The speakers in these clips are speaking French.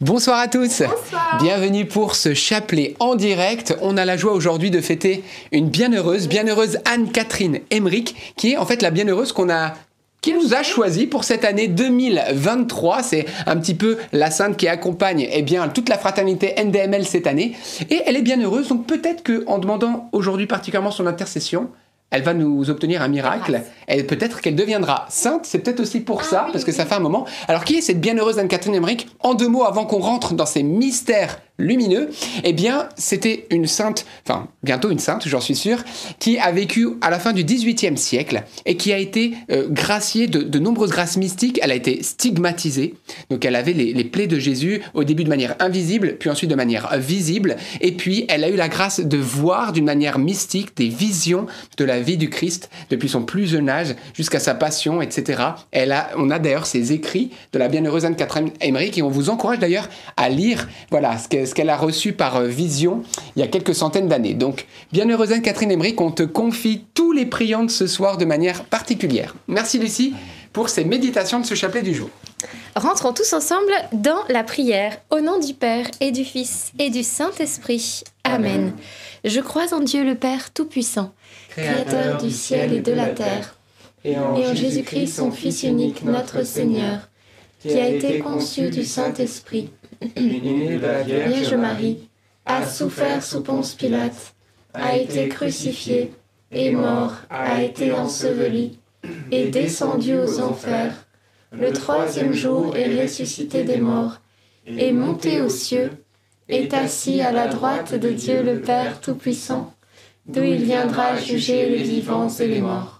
Bonsoir à tous. Bienvenue pour ce chapelet en direct. On a la joie aujourd'hui de fêter une bienheureuse, bienheureuse Anne-Catherine Emmerich, qui est en fait la bienheureuse qu'on a qui nous a choisi pour cette année 2023. C'est un petit peu la sainte qui accompagne eh bien, toute la fraternité NDML cette année. Et elle est bien heureuse, donc peut-être qu'en demandant aujourd'hui particulièrement son intercession, elle va nous obtenir un miracle. Peut-être qu'elle deviendra sainte. C'est peut-être aussi pour ça, parce que ça fait un moment. Alors, qui est cette bienheureuse Anne-Catherine Emmerich En deux mots, avant qu'on rentre dans ces mystères lumineux, eh bien, c'était une sainte, enfin, bientôt une sainte, j'en suis sûr, qui a vécu à la fin du XVIIIe siècle et qui a été euh, graciée de, nombreuses grâces mystiques. Elle a été stigmatisée, donc elle avait les, plaies de Jésus au début de manière invisible, puis ensuite de manière visible, et puis elle a eu la grâce de voir d'une manière mystique des visions de la vie du Christ depuis son plus jeune âge jusqu'à sa passion, etc. Elle a, on a d'ailleurs ses écrits de la bienheureuse Anne-Catherine Emmerich et on vous encourage d'ailleurs à lire, voilà, ce qu'elle a reçu par euh, vision il y a quelques centaines d'années. Donc, bienheureuse Anne-Catherine Emmerich, on te confie tous les priants de ce soir de manière particulière. Merci Lucie pour ces méditations de ce chapelet du jour. Rentrons tous ensemble dans la prière. Au nom du Père et du Fils et du Saint-Esprit. Amen. Je crois en Dieu le Père Tout-Puissant, Créateur du ciel et de la terre, et en Jésus-Christ, son Fils unique, notre Seigneur, qui a été conçu du Saint-Esprit la Vierge Marie, a souffert sous Ponce Pilate, a été crucifié, est mort, a été enseveli, est descendu aux enfers. Le troisième jour est ressuscité des morts, est monté aux cieux, est assis à la droite de Dieu le Père Tout-Puissant, d'où il viendra juger les vivants et les morts.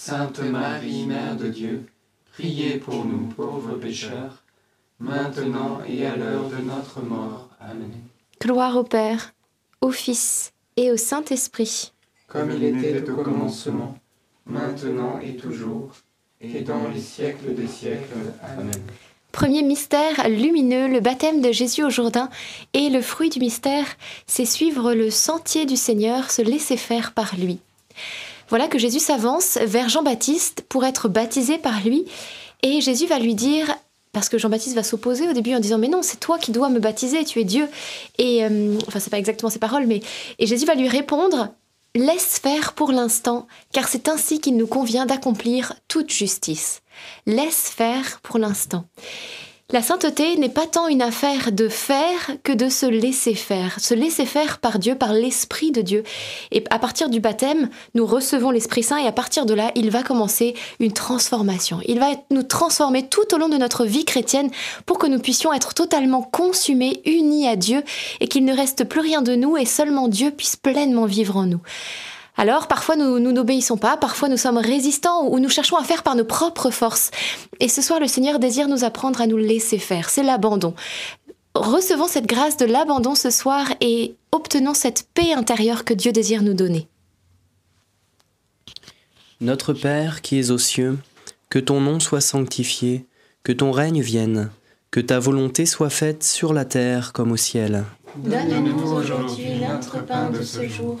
Sainte Marie, Mère de Dieu, priez pour nous pauvres pécheurs, maintenant et à l'heure de notre mort. Amen. Gloire au Père, au Fils et au Saint-Esprit comme il était au commencement, maintenant et toujours, et dans les siècles des siècles. Amen. Premier mystère lumineux, le baptême de Jésus au Jourdain. Et le fruit du mystère, c'est suivre le sentier du Seigneur, se laisser faire par lui. Voilà que Jésus s'avance vers Jean-Baptiste pour être baptisé par lui. Et Jésus va lui dire, parce que Jean-Baptiste va s'opposer au début en disant mais non c'est toi qui dois me baptiser tu es Dieu et euh, enfin c'est pas exactement ces paroles mais et Jésus va lui répondre Laisse faire pour l'instant, car c'est ainsi qu'il nous convient d'accomplir toute justice. Laisse faire pour l'instant. La sainteté n'est pas tant une affaire de faire que de se laisser faire, se laisser faire par Dieu, par l'Esprit de Dieu. Et à partir du baptême, nous recevons l'Esprit Saint et à partir de là, il va commencer une transformation. Il va nous transformer tout au long de notre vie chrétienne pour que nous puissions être totalement consumés, unis à Dieu et qu'il ne reste plus rien de nous et seulement Dieu puisse pleinement vivre en nous. Alors parfois nous, n'obéissons pas, parfois nous sommes résistants ou nous cherchons à faire par nos propres forces. Et ce soir, le Seigneur désire nous apprendre à nous laisser faire. C'est l'abandon. Recevons cette grâce de l'abandon ce soir et obtenons cette paix intérieure que Dieu désire nous donner. Notre Père qui es aux cieux, que ton nom soit sanctifié, que ton règne vienne, que ta volonté soit faite sur la terre comme au ciel. Donne-nous aujourd'hui notre pain de ce jour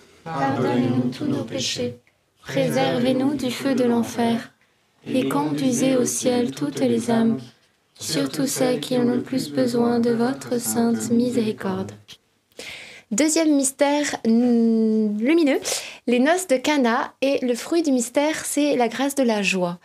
Pardonnez-nous tous nos péchés, Préservez-nous du feu de l'enfer et conduisez au ciel toutes les âmes, surtout celles qui ont le plus besoin de votre sainte miséricorde. Deuxième mystère mm, lumineux, les noces de Cana et le fruit du mystère, c'est la grâce de la joie.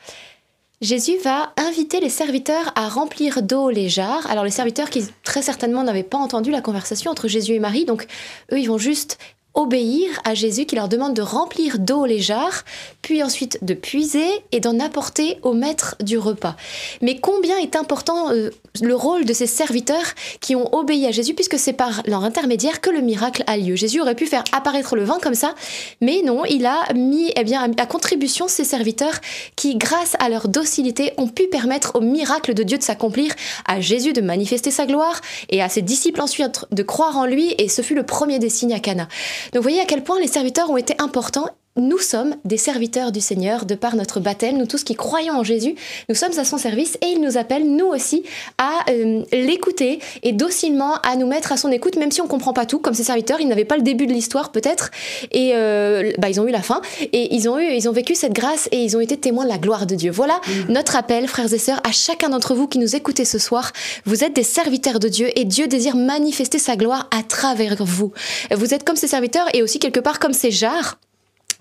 Jésus va inviter les serviteurs à remplir d'eau les jarres. Alors les serviteurs qui très certainement n'avaient pas entendu la conversation entre Jésus et Marie, donc eux ils vont juste obéir à Jésus qui leur demande de remplir d'eau les jarres, puis ensuite de puiser et d'en apporter au maître du repas. Mais combien est important euh, le rôle de ces serviteurs qui ont obéi à Jésus, puisque c'est par leur intermédiaire que le miracle a lieu. Jésus aurait pu faire apparaître le vin comme ça, mais non, il a mis eh bien, à contribution ces serviteurs qui, grâce à leur docilité, ont pu permettre au miracle de Dieu de s'accomplir, à Jésus de manifester sa gloire et à ses disciples ensuite de croire en lui, et ce fut le premier des signes à Cana. Donc vous voyez à quel point les serviteurs ont été importants nous sommes des serviteurs du Seigneur de par notre baptême, nous tous qui croyons en Jésus, nous sommes à son service et il nous appelle, nous aussi, à euh, l'écouter et docilement à nous mettre à son écoute, même si on comprend pas tout, comme ces serviteurs, ils n'avaient pas le début de l'histoire peut-être, et euh, bah, ils ont eu la fin, et ils ont, eu, ils ont vécu cette grâce et ils ont été témoins de la gloire de Dieu. Voilà notre appel, frères et sœurs, à chacun d'entre vous qui nous écoutez ce soir. Vous êtes des serviteurs de Dieu et Dieu désire manifester sa gloire à travers vous. Vous êtes comme ces serviteurs et aussi quelque part comme ces jarres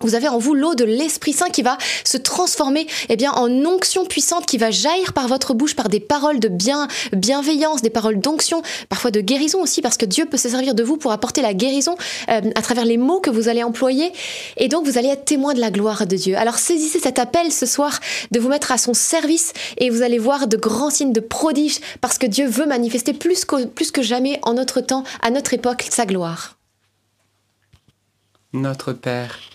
vous avez en vous l'eau de l'Esprit Saint qui va se transformer eh bien, en onction puissante qui va jaillir par votre bouche par des paroles de bien, bienveillance, des paroles d'onction, parfois de guérison aussi, parce que Dieu peut se servir de vous pour apporter la guérison euh, à travers les mots que vous allez employer. Et donc, vous allez être témoin de la gloire de Dieu. Alors, saisissez cet appel ce soir de vous mettre à son service et vous allez voir de grands signes de prodiges parce que Dieu veut manifester plus que, plus que jamais en notre temps, à notre époque, sa gloire. Notre Père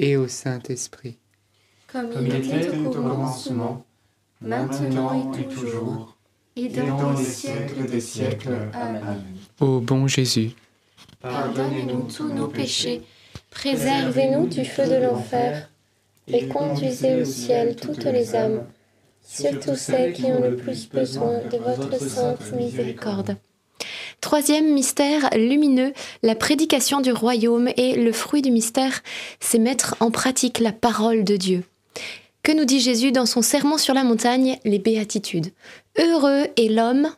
et au Saint-Esprit. Comme, Comme il était au commencement, maintenant et toujours, et et dans les siècles des siècles. Amen. Ô bon Jésus, Pardonnez-nous tous nos péchés, préservez-nous du feu de l'enfer, et conduisez au ciel toutes les âmes, surtout celles qui ont le plus besoin de votre sainte miséricorde. Troisième mystère lumineux, la prédication du royaume et le fruit du mystère, c'est mettre en pratique la parole de Dieu. Que nous dit Jésus dans son sermon sur la montagne, les béatitudes Heureux est l'homme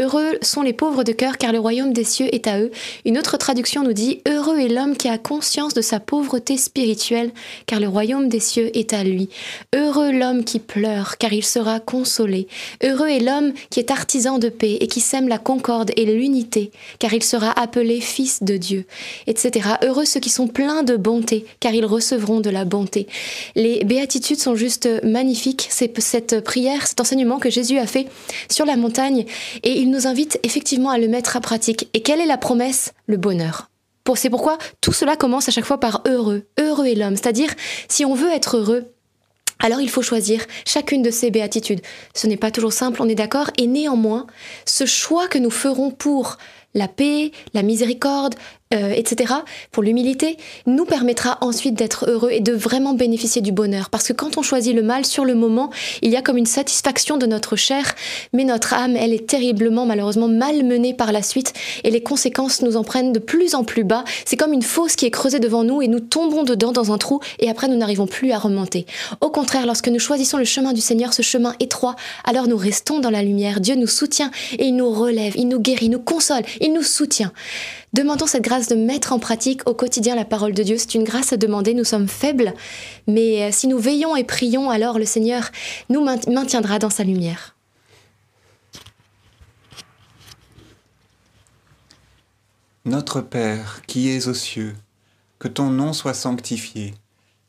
Heureux sont les pauvres de cœur car le royaume des cieux est à eux. Une autre traduction nous dit Heureux est l'homme qui a conscience de sa pauvreté spirituelle car le royaume des cieux est à lui. Heureux l'homme qui pleure car il sera consolé. Heureux est l'homme qui est artisan de paix et qui sème la concorde et l'unité car il sera appelé fils de Dieu, etc. Heureux ceux qui sont pleins de bonté car ils recevront de la bonté. Les béatitudes sont juste magnifiques. C'est cette prière, cet enseignement que Jésus a fait sur la montagne et il nous invite effectivement à le mettre à pratique. Et quelle est la promesse? Le bonheur. C'est pourquoi tout cela commence à chaque fois par heureux. Heureux est l'homme. C'est-à-dire, si on veut être heureux, alors il faut choisir chacune de ces béatitudes. Ce n'est pas toujours simple, on est d'accord, et néanmoins, ce choix que nous ferons pour la paix, la miséricorde, euh, etc., pour l'humilité, nous permettra ensuite d'être heureux et de vraiment bénéficier du bonheur. Parce que quand on choisit le mal sur le moment, il y a comme une satisfaction de notre chair, mais notre âme, elle est terriblement, malheureusement, malmenée par la suite, et les conséquences nous en prennent de plus en plus bas. C'est comme une fosse qui est creusée devant nous, et nous tombons dedans dans un trou, et après nous n'arrivons plus à remonter. Au contraire, lorsque nous choisissons le chemin du Seigneur, ce chemin étroit, alors nous restons dans la lumière. Dieu nous soutient, et il nous relève, il nous guérit, il nous console, il nous soutient. Demandons cette grâce de mettre en pratique au quotidien la parole de Dieu. C'est une grâce à demander, nous sommes faibles, mais euh, si nous veillons et prions, alors le Seigneur nous maintiendra dans sa lumière. Notre Père qui es aux cieux, que ton nom soit sanctifié,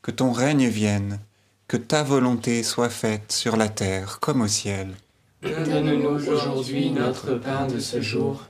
que ton règne vienne, que ta volonté soit faite sur la terre comme au ciel. Donne-nous aujourd'hui notre pain de ce jour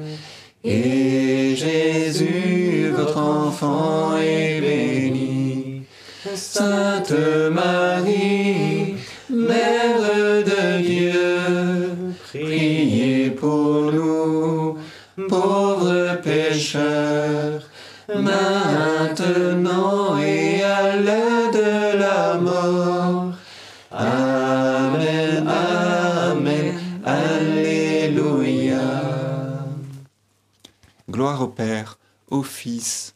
Enfant. Sainte Marie, Mère de Dieu, priez pour nous, pauvres pécheurs, maintenant et à l'heure de la mort. Amen, Amen, Alléluia. Gloire au Père, au Fils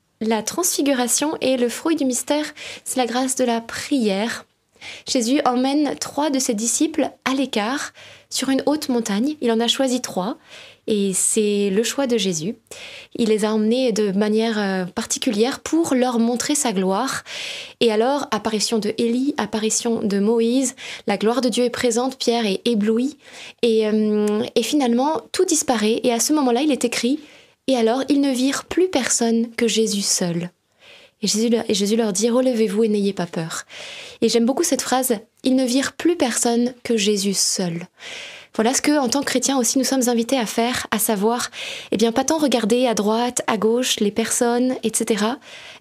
la transfiguration et le fruit du mystère, c'est la grâce de la prière. Jésus emmène trois de ses disciples à l'écart sur une haute montagne. Il en a choisi trois et c'est le choix de Jésus. Il les a emmenés de manière euh, particulière pour leur montrer sa gloire. Et alors, apparition de Élie, apparition de Moïse, la gloire de Dieu est présente, Pierre est ébloui. Et, euh, et finalement, tout disparaît. Et à ce moment-là, il est écrit Et alors, ils ne virent plus personne que Jésus seul. Et Jésus, leur- dit Relevez-vous et n'ayez pas peur. Et j'aime beaucoup cette phrase Ils ne virent plus personne que Jésus seul. Voilà ce que, en tant que chrétiens aussi, nous sommes invités à faire, à savoir, eh bien, pas tant regarder à droite, à gauche, les personnes, etc.,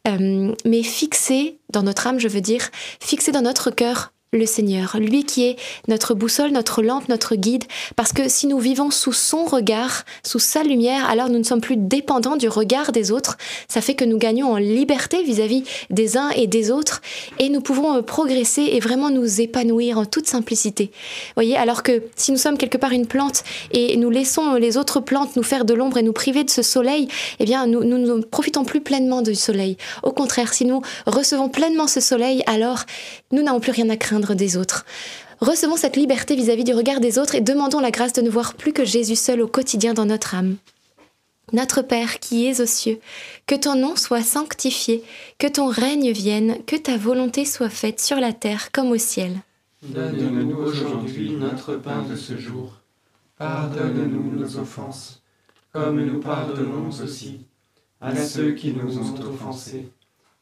euh, mais fixer dans notre âme, je veux dire, fixer dans notre cœur le Seigneur, lui qui est notre boussole, notre lampe, notre guide, parce que si nous vivons sous son regard, sous sa lumière, alors nous ne sommes plus dépendants du regard des autres. Ça fait que nous gagnons en liberté vis-à-vis des uns et des autres, et nous pouvons euh, progresser et vraiment nous épanouir en toute simplicité. Voyez, alors que si nous sommes quelque part une plante et nous laissons les autres plantes nous faire de l'ombre et nous priver de ce soleil, eh bien, nous, nous ne profitons plus pleinement du soleil. Au contraire, si nous recevons pleinement ce soleil, alors nous n'avons plus rien à craindre des autres. Recevons cette liberté vis-à-vis du regard des autres et demandons la grâce de ne voir plus que Jésus seul au quotidien dans notre âme. Notre Père qui es aux cieux, que ton nom soit sanctifié, que ton règne vienne, que ta volonté soit faite sur la terre comme au ciel. Donne-nous aujourd'hui notre pain de ce jour. Pardonne-nous nos offenses, comme nous pardonnons aussi à ceux qui nous ont offensés.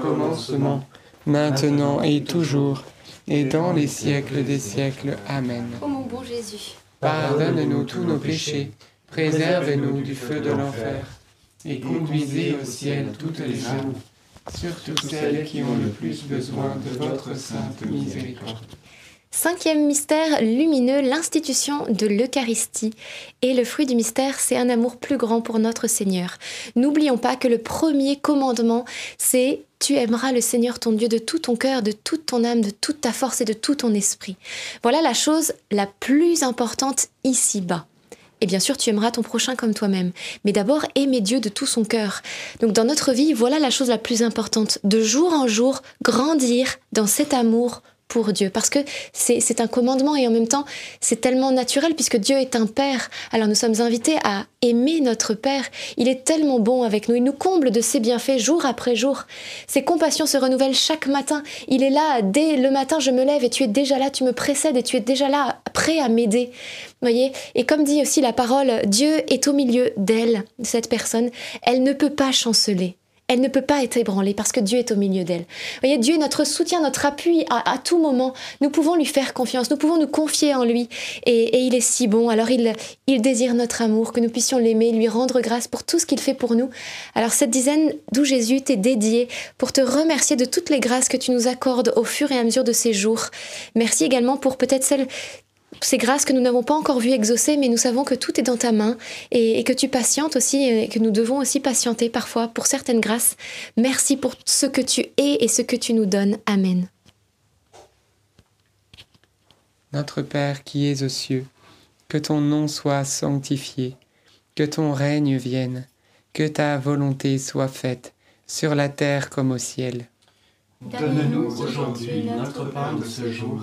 commencement, maintenant et toujours, et dans les siècles des siècles. Amen. Ô mon bon Jésus, Pardonne-nous tous nos péchés, préservez-nous du feu de l'enfer, et conduisez au ciel toutes les âmes, surtout celles qui ont le plus besoin de votre sainte miséricorde. Cinquième mystère lumineux, l'institution de l'Eucharistie. Et le fruit du mystère, c'est un amour plus grand pour notre Seigneur. N'oublions pas que le premier commandement, c'est tu aimeras le Seigneur ton Dieu de tout ton cœur, de toute ton âme, de toute ta force et de tout ton esprit. Voilà la chose la plus importante ici-bas. Et bien sûr, tu aimeras ton prochain comme toi-même. Mais d'abord, aimer Dieu de tout son cœur. Donc dans notre vie, voilà la chose la plus importante. De jour en jour, grandir dans cet amour pour Dieu. Parce que c'est un commandement et en même temps, c'est tellement naturel puisque Dieu est un Père. Alors nous sommes invités à aimer notre Père. Il est tellement bon avec nous. Il nous comble de ses bienfaits jour après jour. Ses compassions se renouvellent chaque matin. Il est là dès le matin, je me lève et tu es déjà là, tu me précèdes et tu es déjà là, prêt à m'aider. Voyez? Et comme dit aussi la parole, Dieu est au milieu d'elle, de cette personne. Elle ne peut pas chanceler. Elle ne peut pas être ébranlée parce que Dieu est au milieu d'elle. Voyez, Dieu est notre soutien, notre appui à, tout moment. Nous pouvons lui faire confiance, nous pouvons nous confier en lui. Et, et il est si bon. Alors il, il désire notre amour, que nous puissions l'aimer, lui rendre grâce pour tout ce qu'il fait pour nous. Alors cette dizaine d'où Jésus t'est dédiée pour te remercier de toutes les grâces que tu nous accordes au fur et à mesure de ces jours. Merci également pour peut-être celles ces grâces que nous n'avons pas encore vues exaucer, mais nous savons que tout est dans ta main et, et que tu patientes aussi et que nous devons aussi patienter parfois pour certaines grâces. Merci pour ce que tu es et ce que tu nous donnes. Amen. Notre Père qui es aux cieux, que ton nom soit sanctifié, que ton règne vienne, que ta volonté soit faite, sur la terre comme au ciel. Donne-nous aujourd'hui notre pain de ce jour.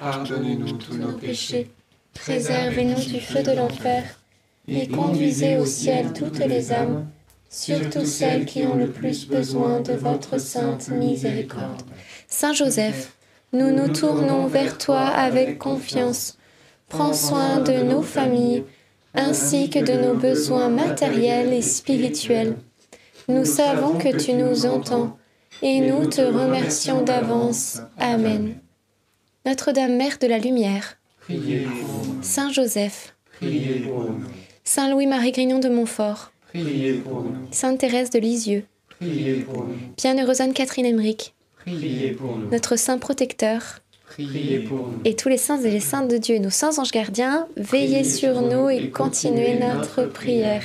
Pardonnez-nous tous nos péchés, Préservez-nous du feu de l'enfer et conduisez au ciel toutes les âmes, surtout celles qui ont le plus besoin de votre sainte miséricorde. Saint Joseph, Nous nous tournons vers toi avec confiance. Prends soin de nos familles ainsi que de nos besoins matériels et spirituels. Nous savons que tu nous entends et nous te remercions d'avance. Amen. Notre-Dame Mère de la Lumière, priez pour nous, Saint Joseph, priez pour nous, Saint Louis-Marie Grignon de Montfort, priez pour nous, Sainte Thérèse de Lisieux, priez pour nous, Bienheureuse Anne-Catherine Emmerich, priez pour nous, notre Saint Protecteur, priez pour nous. et tous les saints et les saintes de Dieu et nos saints anges gardiens, Veillez sur nous et continuez notre prière.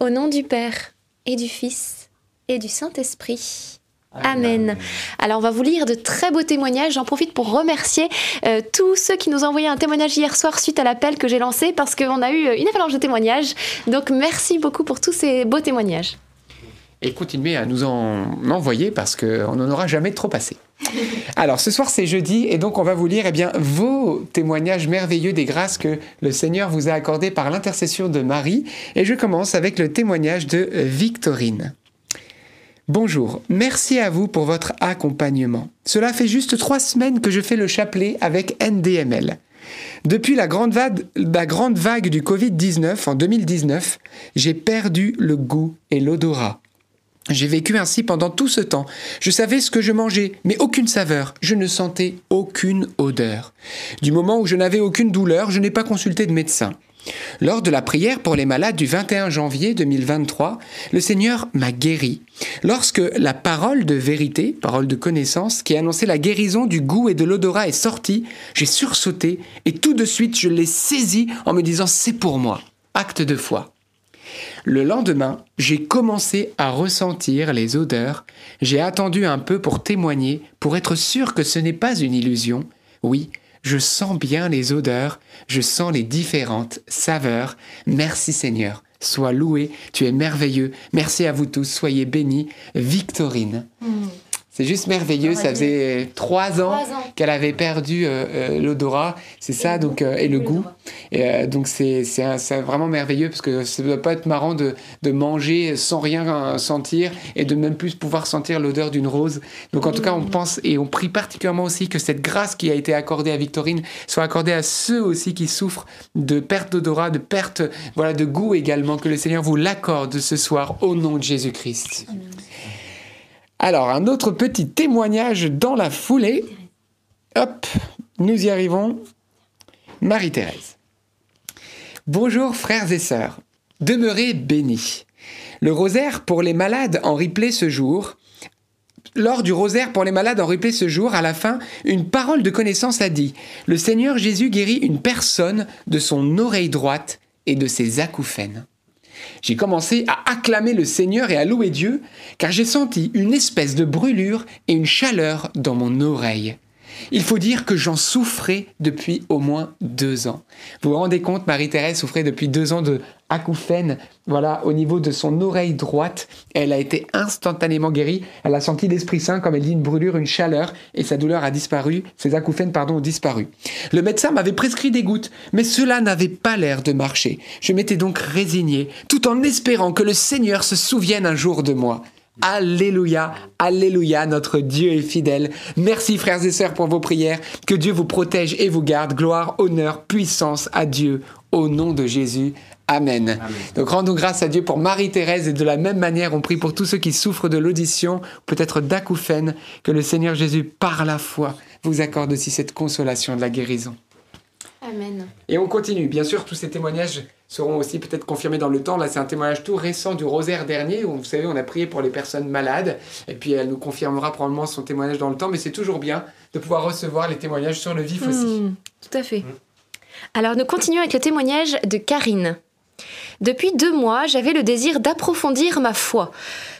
au nom du Père et du Fils et du Saint-Esprit. Amen. Alors on va vous lire de très beaux témoignages. J'en profite pour remercier euh, tous ceux qui nous ont envoyé un témoignage hier soir suite à l'appel que j'ai lancé parce qu'on a eu euh, une avalanche de témoignages. Donc merci beaucoup pour tous ces beaux témoignages. Et continuez à nous en envoyer parce qu'on n'en aura jamais trop assez. Alors ce soir c'est jeudi et donc on va vous lire eh bien, vos témoignages merveilleux des grâces que le Seigneur vous a accordées par l'intercession de Marie. Et je commence avec le témoignage de Victorine. Bonjour, merci à vous pour votre accompagnement. Cela fait juste trois semaines que je fais le chapelet avec NDML. Depuis la grande vague, du Covid-19 en 2019, j'ai perdu le goût et l'odorat. J'ai vécu ainsi pendant tout ce temps. Je savais ce que je mangeais, mais aucune saveur. Je ne sentais aucune odeur. Du moment où je n'avais aucune douleur, je n'ai pas consulté de médecin. Lors de la prière pour les malades du 21 janvier 2023, le Seigneur m'a guéri. Lorsque la parole de vérité, parole de connaissance, qui annonçait la guérison du goût et de l'odorat est sortie, j'ai sursauté et tout de suite je l'ai saisi en me disant c'est pour moi. Acte de foi. Le lendemain, j'ai commencé à ressentir les odeurs. J'ai attendu un peu pour témoigner, pour être sûr que ce n'est pas une illusion. Oui, je sens bien les odeurs, je sens les différentes saveurs. Merci Seigneur, sois loué, tu es merveilleux. Merci à vous tous, soyez bénis. Victorine. Hmm. C'est juste merveilleux. Ça faisait trois ans, qu'elle avait perdu euh, euh, l'odorat, c'est ça, donc euh, et le goût. Et donc c'est vraiment merveilleux parce que ça ne doit pas être marrant de, de, manger sans rien sentir et de même plus pouvoir sentir l'odeur d'une rose. Donc en tout cas, on mm. pense et on prie particulièrement aussi que cette grâce qui a été accordée à Victorine soit accordée à ceux aussi qui souffrent de perte d'odorat, de perte voilà de goût également. Que le Seigneur vous l'accorde ce soir au nom de Jésus-Christ. Alors, un autre petit témoignage dans la foulée. Hop, nous y arrivons. Marie-Thérèse. Bonjour frères et sœurs. Demeurez bénis. Le rosaire pour les malades en replay ce jour. Lors du rosaire pour les malades en replay ce jour, à la fin, une parole de connaissance a dit Le Seigneur Jésus guérit une personne de son oreille droite et de ses acouphènes j'ai commencé à acclamer le Seigneur et à louer Dieu, car j'ai senti une espèce de brûlure et une chaleur dans mon oreille. Il faut dire que j'en souffrais depuis au moins deux ans. Vous vous rendez compte, Marie-Thérèse souffrait depuis deux ans de acouphènes, voilà, au niveau de son oreille droite. Elle a été instantanément guérie. Elle a senti l'Esprit Saint, comme elle dit, une brûlure, une chaleur, et sa douleur a disparu. Ses acouphènes, pardon, ont disparu. Le médecin m'avait prescrit des gouttes, mais cela n'avait pas l'air de marcher. Je m'étais donc résigné, tout en espérant que le Seigneur se souvienne un jour de moi. Alléluia, Alléluia, notre Dieu est fidèle. Merci frères et sœurs pour vos prières. Que Dieu vous protège et vous garde. Gloire, honneur, puissance à Dieu. Au nom de Jésus. Amen. Donc rendons grâce à Dieu pour Marie-Thérèse et de la même manière on prie pour tous ceux qui souffrent de l'audition, peut-être d'acouphènes, que le Seigneur Jésus par la foi vous accorde aussi cette consolation de la guérison. Amen. Et on continue. Bien sûr, tous ces témoignages seront aussi peut-être confirmés dans le temps. Là, c'est un témoignage tout récent du rosaire dernier, où vous savez, on a prié pour les personnes malades, et puis elle nous confirmera probablement son témoignage dans le temps, mais c'est toujours bien de pouvoir recevoir les témoignages sur le vif aussi. Hmm, tout à fait. Alors, nous continuons avec le témoignage de Karine. Depuis deux mois, j'avais le désir d'approfondir ma foi.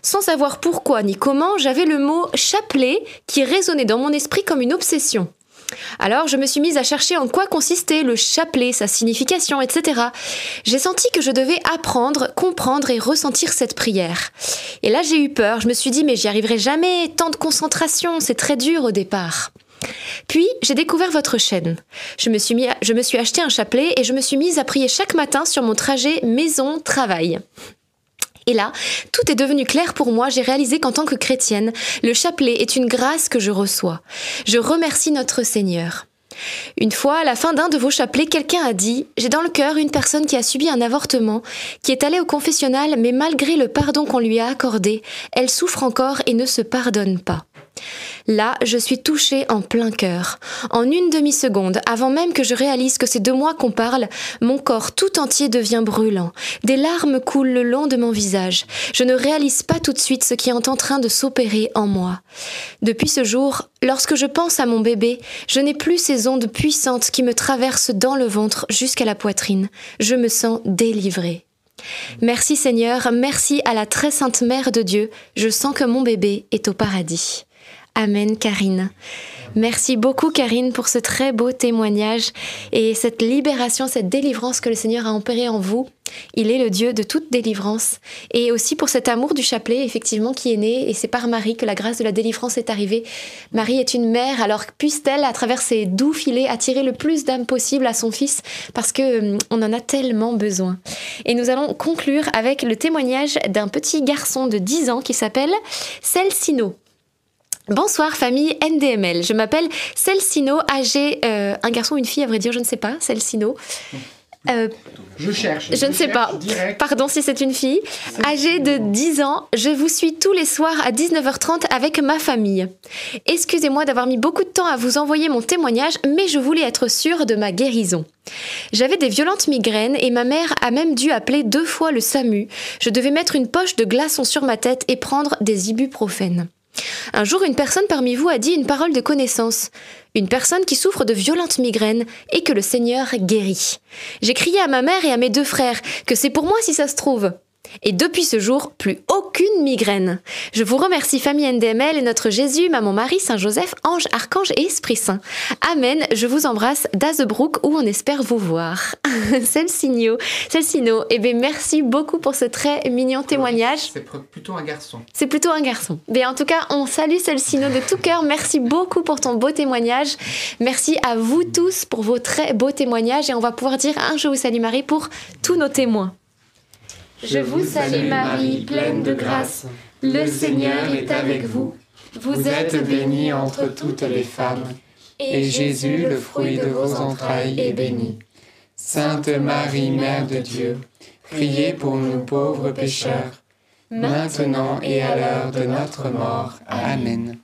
Sans savoir pourquoi ni comment, j'avais le mot chapelet qui résonnait dans mon esprit comme une obsession. Alors je me suis mise à chercher en quoi consistait le chapelet, sa signification, etc. J'ai senti que je devais apprendre, comprendre et ressentir cette prière. Et là j'ai eu peur, je me suis dit mais j'y arriverai jamais, tant de concentration, c'est très dur au départ. Puis j'ai découvert votre chaîne. Je me, suis acheté un chapelet et je me suis mise à prier chaque matin sur mon trajet maison-travail. Et là, tout est devenu clair pour moi. J'ai réalisé qu'en tant que chrétienne, le chapelet est une grâce que je reçois. Je remercie notre Seigneur. Une fois, à la fin d'un de vos chapelets, quelqu'un a dit J'ai dans le cœur une personne qui a subi un avortement, qui est allée au confessionnal, mais malgré le pardon qu'on lui a accordé, elle souffre encore et ne se pardonne pas. Là, je suis touchée en plein cœur. En une demi-seconde, avant même que je réalise que c'est de moi qu'on parle, mon corps tout entier devient brûlant. Des larmes coulent le long de mon visage. Je ne réalise pas tout de suite ce qui est en train de s'opérer en moi. Depuis ce jour, lorsque je pense à mon bébé, je n'ai plus ces ondes puissantes qui me traversent dans le ventre jusqu'à la poitrine. Je me sens délivrée. Merci Seigneur, merci à la très sainte Mère de Dieu, je sens que mon bébé est au paradis. Amen, Karine. Merci beaucoup, Karine, pour ce très beau témoignage et cette libération, cette délivrance que le Seigneur a opérée en vous. Il est le Dieu de toute délivrance. Et aussi pour cet amour du chapelet, effectivement, qui est né. Et c'est par Marie que la grâce de la délivrance est arrivée. Marie est une mère, alors puisse-t-elle, à travers ses doux filets, attirer le plus d'âmes possible à son fils, parce que hum, on en a tellement besoin. Et nous allons conclure avec le témoignage d'un petit garçon de 10 ans qui s'appelle Celcino. Bonsoir famille NDML, je m'appelle Celcino, âgé, euh, un garçon ou une fille à vrai dire, je ne sais pas, Celcino. euh, Je cherche. je ne sais pas. Direct. Pardon si c'est une fille. Âgée de 10 ans, je vous suis tous les soirs à 19h30 avec ma famille. Excusez-moi d'avoir mis beaucoup de temps à vous envoyer mon témoignage, mais je voulais être sûre de ma guérison. J'avais des violentes migraines et ma mère a même dû appeler deux fois le SAMU. Je devais mettre une poche de glaçons sur ma tête et prendre des ibuprofènes. Un jour, une personne parmi vous a dit une parole de connaissance. Une personne qui souffre de violentes migraines et que le Seigneur guérit. J'ai crié à ma mère et à mes deux frères que c'est pour moi si ça se trouve. Et depuis ce jour, plus aucune migraine. Je vous remercie famille NDML et notre Jésus, Maman Marie, Saint Joseph, Ange, Archange et Esprit Saint. Amen. Je vous embrasse d'Azebrook où on espère vous voir. Celcino, eh bien merci beaucoup pour ce très mignon témoignage. C'est plutôt un garçon. C'est plutôt un garçon. Mais en tout cas, on salue Celcino de tout cœur. Merci beaucoup pour ton beau témoignage. Merci à vous tous pour vos très beaux témoignages. Et on va pouvoir dire un Je vous salue Marie pour tous nos témoins. Je vous salue Marie, pleine de grâce. Le Seigneur est avec vous. Vous êtes bénie entre toutes les femmes, et Jésus, le fruit de vos entrailles, est béni. Sainte Marie, Mère de Dieu, priez pour nous pauvres pécheurs, maintenant et à l'heure de notre mort. Amen.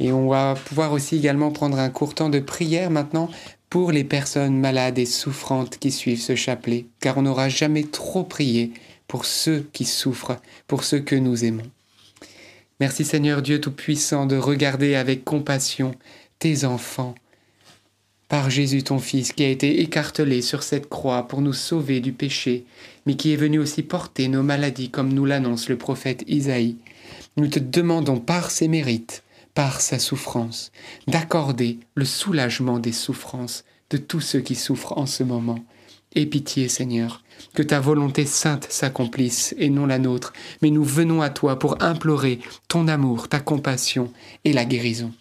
Et on va pouvoir aussi également prendre un court temps de prière maintenant pour les personnes malades et souffrantes qui suivent ce chapelet, car on n'aura jamais trop prié pour ceux qui souffrent, pour ceux que nous aimons. Merci Seigneur Dieu Tout-Puissant de regarder avec compassion tes enfants par Jésus ton Fils qui a été écartelé sur cette croix pour nous sauver du péché, mais qui est venu aussi porter nos maladies comme nous l'annonce le prophète Isaïe. Nous te demandons par ses mérites, par sa souffrance, d'accorder le soulagement des souffrances de tous ceux qui souffrent en ce moment. Aie pitié, Seigneur, que ta volonté sainte s'accomplisse et non la nôtre, mais nous venons à toi pour implorer ton amour, ta compassion et la guérison.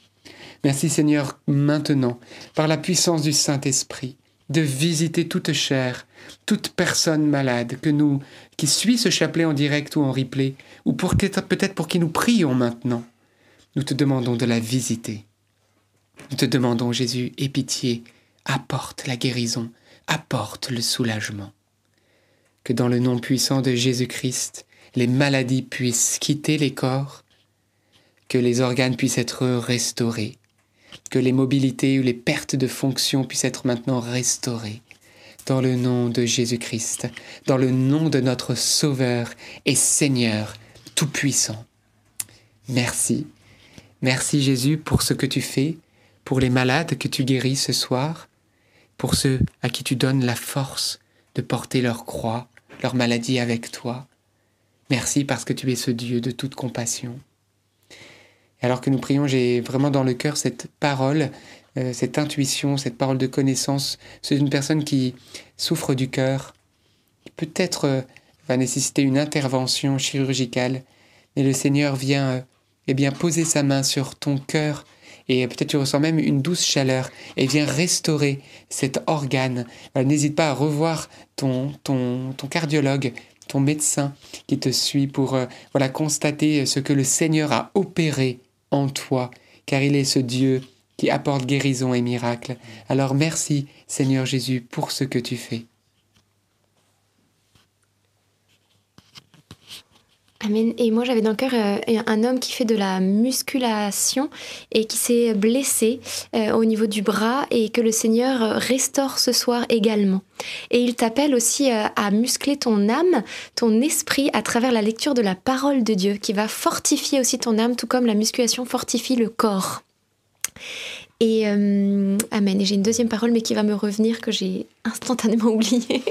Merci Seigneur maintenant, par la puissance du Saint-Esprit, de visiter toute chair, toute personne malade que nous, qui suit ce chapelet en direct ou en replay, ou peut-être pour qui nous prions maintenant. Nous te demandons de la visiter. Nous te demandons, Jésus, aie pitié, apporte la guérison, apporte le soulagement. Que dans le nom puissant de Jésus-Christ, les maladies puissent quitter les corps, que les organes puissent être restaurés, que les mobilités ou les pertes de fonction puissent être maintenant restaurées. Dans le nom de Jésus-Christ, dans le nom de notre Sauveur et Seigneur Tout-Puissant. Merci. Merci Jésus pour ce que tu fais, pour les malades que tu guéris ce soir, pour ceux à qui tu donnes la force de porter leur croix, leur maladie avec toi. Merci parce que tu es ce Dieu de toute compassion. Alors que nous prions, j'ai vraiment dans le cœur cette parole, euh, cette intuition, cette parole de connaissance. C'est une personne qui souffre du cœur, qui peut-être euh, va nécessiter une intervention chirurgicale, mais le Seigneur vient euh, eh bien poser sa main sur ton cœur et peut-être tu ressens même une douce chaleur et vient restaurer cet organe. Euh, N'hésite pas à revoir ton, ton, ton cardiologue, ton médecin qui te suit pour euh, voilà constater ce que le Seigneur a opéré en toi, car il est ce Dieu qui apporte guérison et miracle. Alors merci Seigneur Jésus pour ce que tu fais. Et moi, j'avais dans le cœur euh, un homme qui fait de la musculation et qui s'est blessé euh, au niveau du bras et que le Seigneur euh, restaure ce soir également. Et il t'appelle aussi à muscler ton âme, ton esprit à travers la lecture de la parole de Dieu qui va fortifier aussi ton âme, tout comme la musculation fortifie le corps. Et Amen. Et j'ai une deuxième parole, mais qui va me revenir que j'ai instantanément oubliée.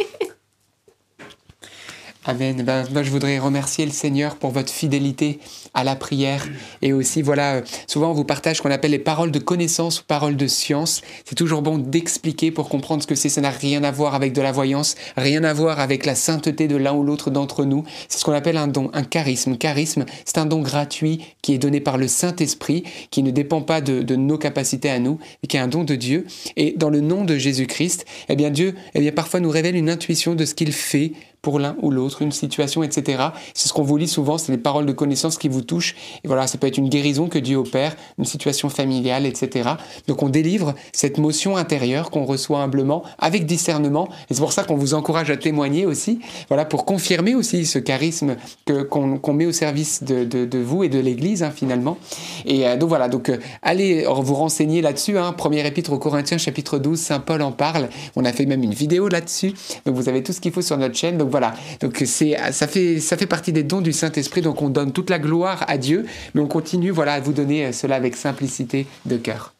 Amen. Ben, moi, je voudrais remercier le Seigneur pour votre fidélité à la prière. Et aussi, voilà, souvent on vous partage ce qu'on appelle les paroles de connaissance ou paroles de science. C'est toujours bon d'expliquer pour comprendre ce que c'est. Ça n'a rien à voir avec de la voyance, rien à voir avec la sainteté de l'un ou l'autre d'entre nous. C'est ce qu'on appelle un don, un charisme. Charisme, c'est un don gratuit qui est donné par le Saint-Esprit, qui ne dépend pas de, de nos capacités à nous, mais qui est un don de Dieu. Et dans le nom de Jésus-Christ, eh bien Dieu, eh bien parfois nous révèle une intuition de ce qu'il fait pour l'un ou l'autre, une situation, etc. C'est ce qu'on vous lit souvent, c'est les paroles de connaissance qui vous touchent. Et voilà, ça peut être une guérison que Dieu opère, une situation familiale, etc. Donc on délivre cette motion intérieure qu'on reçoit humblement, avec discernement. Et c'est pour ça qu'on vous encourage à témoigner aussi, voilà, pour confirmer aussi ce charisme que, qu'on, met au service de, de, vous et de l'Église, hein, finalement. Et euh, donc voilà, donc euh, allez vous renseigner là-dessus. Hein, Premier épître aux Corinthiens, chapitre 12, Saint Paul en parle. On a fait même une vidéo là-dessus. Donc vous avez tout ce qu'il faut sur notre chaîne. Donc voilà, donc c'est, ça, fait, ça fait partie des dons du Saint-Esprit. Donc on donne toute la gloire à Dieu, mais on continue voilà, à vous donner euh, cela avec simplicité de cœur.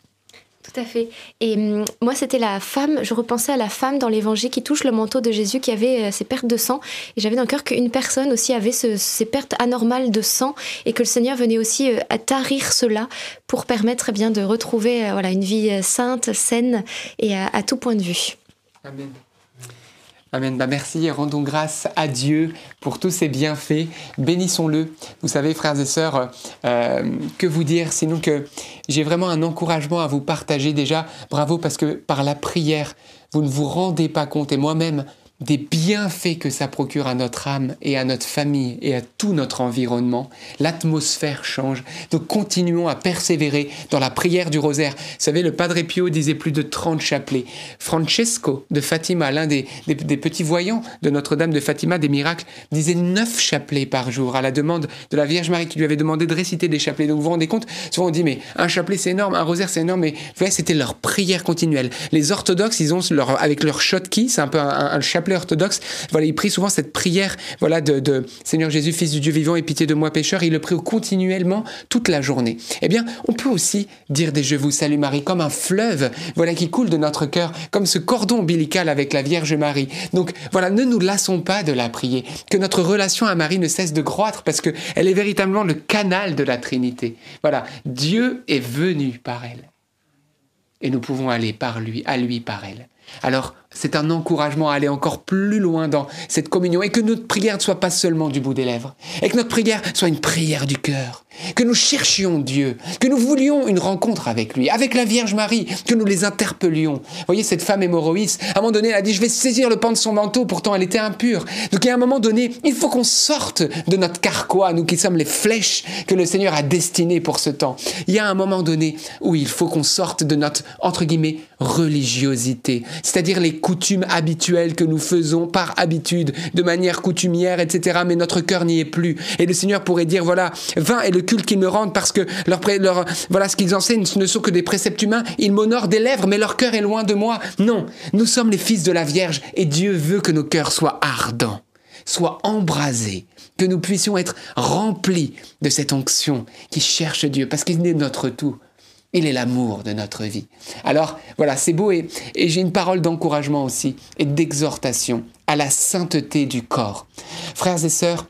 Tout à fait. Et hum, moi, c'était la femme, je repensais à la femme dans l'évangile qui touche le manteau de Jésus, qui avait euh, ces pertes de sang. Et j'avais dans le cœur qu'une personne aussi avait ces pertes anormales de sang et que le Seigneur venait aussi euh, à tarir cela pour permettre eh bien de retrouver voilà, une vie sainte, saine et à, à tout point de vue. Amen. Amen. Bah merci et rendons grâce à Dieu pour tous ses bienfaits. Bénissons-le. Vous savez, frères et sœurs, euh, que vous dire sinon que j'ai vraiment un encouragement à vous partager déjà. Bravo parce que par la prière, vous ne vous rendez pas compte et moi-même, des bienfaits que ça procure à notre âme et à notre famille et à tout notre environnement. L'atmosphère change. Donc continuons à persévérer dans la prière du rosaire. Vous savez, le Padre Pio disait plus de 30 chapelets. Francesco de Fatima, l'un des, des, petits voyants de Notre-Dame de Fatima des miracles, disait 9 chapelets par jour à la demande de la Vierge Marie qui lui avait demandé de réciter des chapelets. Donc vous vous rendez compte, souvent on dit mais un chapelet c'est énorme, un rosaire c'est énorme, mais c'était leur prière continuelle. Les orthodoxes, ils ont leur, avec leur shotki, c'est un peu un, un chapelet orthodoxe, voilà, il prie souvent cette prière, voilà, de, Seigneur Jésus, Fils du Dieu vivant, et pitié de moi pécheur. Il le prie continuellement toute la journée. Eh bien, on peut aussi dire des Je vous salue Marie comme un fleuve, voilà, qui coule de notre cœur, comme ce cordon ombilical avec la Vierge Marie. Donc, voilà, ne nous lassons pas de la prier. Que notre relation à Marie ne cesse de croître parce que elle est véritablement le canal de la Trinité. Voilà, Dieu est venu par elle. Et nous pouvons aller par lui, à lui par elle. Alors, c'est un encouragement à aller encore plus loin dans cette communion et que notre prière ne soit pas seulement du bout des lèvres, et que notre prière soit une prière du cœur, que nous cherchions Dieu, que nous voulions une rencontre avec lui, avec la Vierge Marie, que nous les interpellions. Vous voyez, cette femme hémorroïs, à un moment donné, elle a dit, je vais saisir le pan de son manteau, pourtant elle était impure. Donc, à un moment donné, il faut qu'on sorte de notre carquois, nous qui sommes les flèches que le Seigneur a destinées pour ce temps. Il y a un moment donné où il faut qu'on sorte de notre, entre guillemets, religiosité, c'est-à-dire les coutumes habituelles que nous faisons par habitude, de manière coutumière, etc. Mais notre cœur n'y est plus. Et le Seigneur pourrait dire, voilà, vain est le culte qu'ils me rendent parce que leur, leur, voilà ce qu'ils enseignent ne sont que des préceptes humains. Ils m'honorent des lèvres, mais leur cœur est loin de moi. Non, nous sommes les fils de la Vierge et Dieu veut que nos cœurs soient ardents, soient embrasés, que nous puissions être remplis de cette onction qui cherche Dieu parce qu'il est notre tout. Il est l'amour de notre vie. Alors voilà, c'est beau et, j'ai une parole d'encouragement aussi et d'exhortation à la sainteté du corps. Frères et sœurs,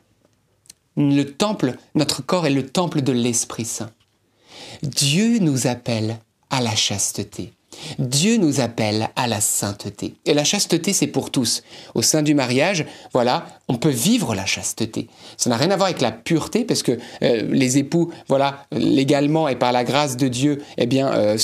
le temple, notre corps est le temple de l'Esprit Saint. Dieu nous appelle à la chasteté. Dieu nous appelle à la sainteté. Et la chasteté, c'est pour tous. Au sein du mariage, voilà, on peut vivre la chasteté. Ça n'a rien à voir avec la pureté, parce que euh, les époux, voilà, légalement et par la grâce de Dieu, eh bien, euh,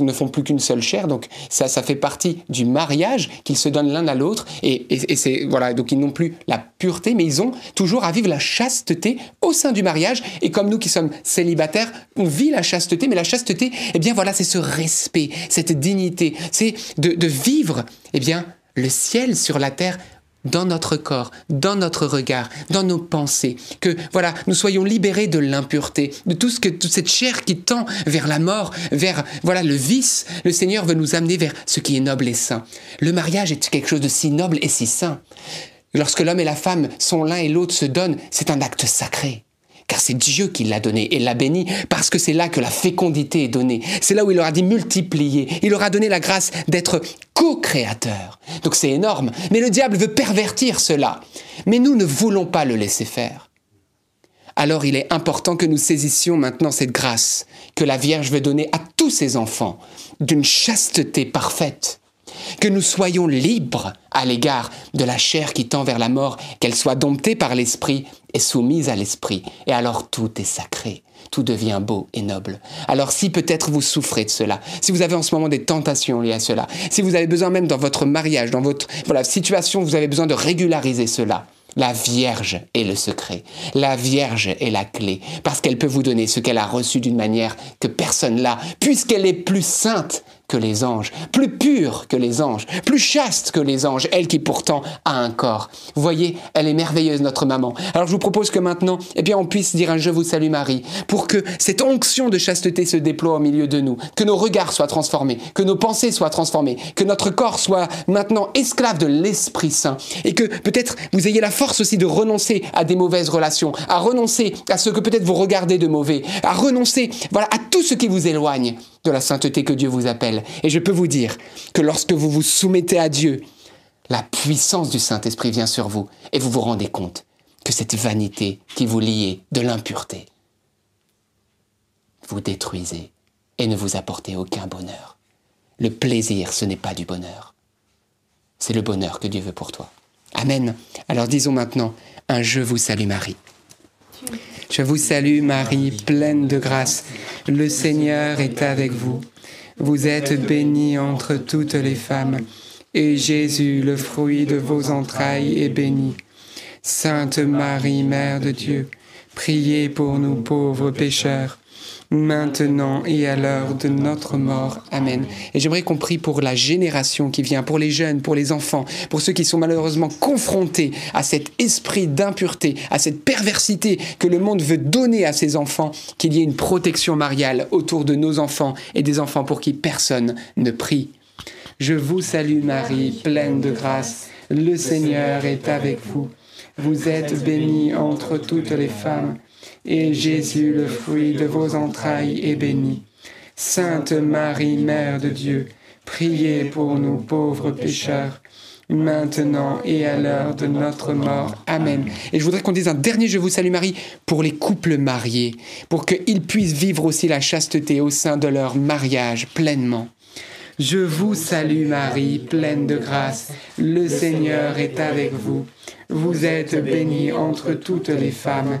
ne font plus qu'une seule chair. Donc ça, ça fait partie du mariage qu'ils se donnent l'un à l'autre. Et, c'est voilà, donc ils n'ont plus la pureté, mais ils ont toujours à vivre la chasteté au sein du mariage. Et comme nous qui sommes célibataires, on vit la chasteté, mais la chasteté, eh bien, voilà, c'est ce respect, cette dignité, c'est de, vivre, eh bien, le ciel sur la terre dans notre corps, dans notre regard, dans nos pensées, que voilà, nous soyons libérés de l'impureté, de tout ce que toute cette chair qui tend vers la mort, vers voilà le vice. Le Seigneur veut nous amener vers ce qui est noble et saint. Le mariage est quelque chose de si noble et si saint. Lorsque l'homme et la femme sont l'un et l'autre se donnent, c'est un acte sacré car c'est Dieu qui l'a donné et l'a béni, parce que c'est là que la fécondité est donnée. C'est là où il leur a dit multiplier. Il leur a donné la grâce d'être co-créateur. Donc c'est énorme. Mais le diable veut pervertir cela. Mais nous ne voulons pas le laisser faire. Alors il est important que nous saisissions maintenant cette grâce que la Vierge veut donner à tous ses enfants, d'une chasteté parfaite que nous soyons libres à l'égard de la chair qui tend vers la mort, qu'elle soit domptée par l'esprit est soumise à l'Esprit, et alors tout est sacré, tout devient beau et noble. Alors si peut-être vous souffrez de cela, si vous avez en ce moment des tentations liées à cela, si vous avez besoin même dans votre mariage, dans votre situation, vous avez besoin de régulariser cela, la Vierge est le secret. La Vierge est la clé, parce qu'elle peut vous donner ce qu'elle a reçu d'une manière que personne l'a, puisqu'elle est plus sainte les anges, plus pure que les anges, plus chaste que les anges, elle qui pourtant a un corps. Vous voyez, elle est merveilleuse, notre maman. Alors je vous propose que maintenant, eh bien, on puisse dire un Je vous salue Marie, pour que cette onction de chasteté se déploie au milieu de nous, que nos regards soient transformés, que nos pensées soient transformées, que notre corps soit maintenant esclave de l'Esprit Saint, et que peut-être vous ayez la force aussi de renoncer à des mauvaises relations, à renoncer à ce que peut-être vous regardez de mauvais, à renoncer, voilà, à tout ce qui vous éloigne de la sainteté que Dieu vous appelle. Et je peux vous dire que lorsque vous vous soumettez à Dieu, la puissance du Saint-Esprit vient sur vous et vous vous rendez compte que cette vanité qui vous liait de l'impureté, vous détruisez et ne vous apportez aucun bonheur. Le plaisir, ce n'est pas du bonheur. C'est le bonheur que Dieu veut pour toi. Amen. Alors disons maintenant un Je vous salue Marie. Je vous salue Marie, pleine de grâce. Le Seigneur est avec vous. Vous êtes bénie entre toutes les femmes, et Jésus, le fruit de vos entrailles, est béni. Sainte Marie, Mère de Dieu, priez pour nous pauvres pécheurs maintenant et à l'heure de notre mort. Amen. Et j'aimerais qu'on prie pour la génération qui vient, pour les jeunes, pour les enfants, pour ceux qui sont malheureusement confrontés à cet esprit d'impureté, à cette perversité que le monde veut donner à ses enfants, qu'il y ait une protection mariale autour de nos enfants et des enfants pour qui personne ne prie. Je vous salue Marie, pleine de grâce. Le Seigneur est avec vous. Vous êtes bénie entre toutes les femmes et Jésus, le fruit de vos entrailles, est béni. Sainte Marie, Mère de Dieu, priez pour nous pauvres pécheurs, maintenant et à l'heure de notre mort. Amen. Et je voudrais qu'on dise un dernier Je vous salue Marie pour les couples mariés, pour qu'ils puissent vivre aussi la chasteté au sein de leur mariage pleinement. Je vous salue Marie, pleine de grâce, le Seigneur est avec vous. Vous êtes bénie entre toutes les femmes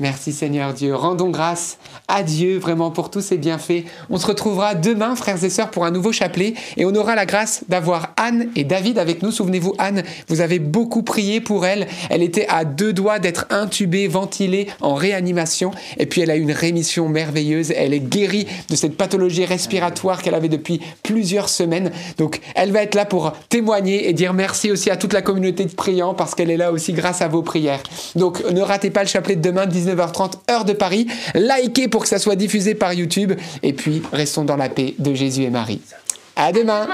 Merci Seigneur Dieu. Rendons grâce à Dieu vraiment pour tous ses bienfaits. On se retrouvera demain, frères et sœurs, pour un nouveau chapelet et on aura la grâce d'avoir Anne et David avec nous. Souvenez-vous, Anne, vous avez beaucoup prié pour elle. Elle était à deux doigts d'être intubée, ventilée, en réanimation et puis elle a eu une rémission merveilleuse. Elle est guérie de cette pathologie respiratoire qu'elle avait depuis plusieurs semaines. Donc elle va être là pour témoigner et dire merci aussi à toute la communauté de priants parce qu'elle est là aussi grâce à vos prières. Donc ne ratez pas le chapelet de demain, 19h30 heure de Paris. Likez pour que ça soit diffusé par YouTube. Et puis, restons dans la paix de Jésus et Marie. À demain.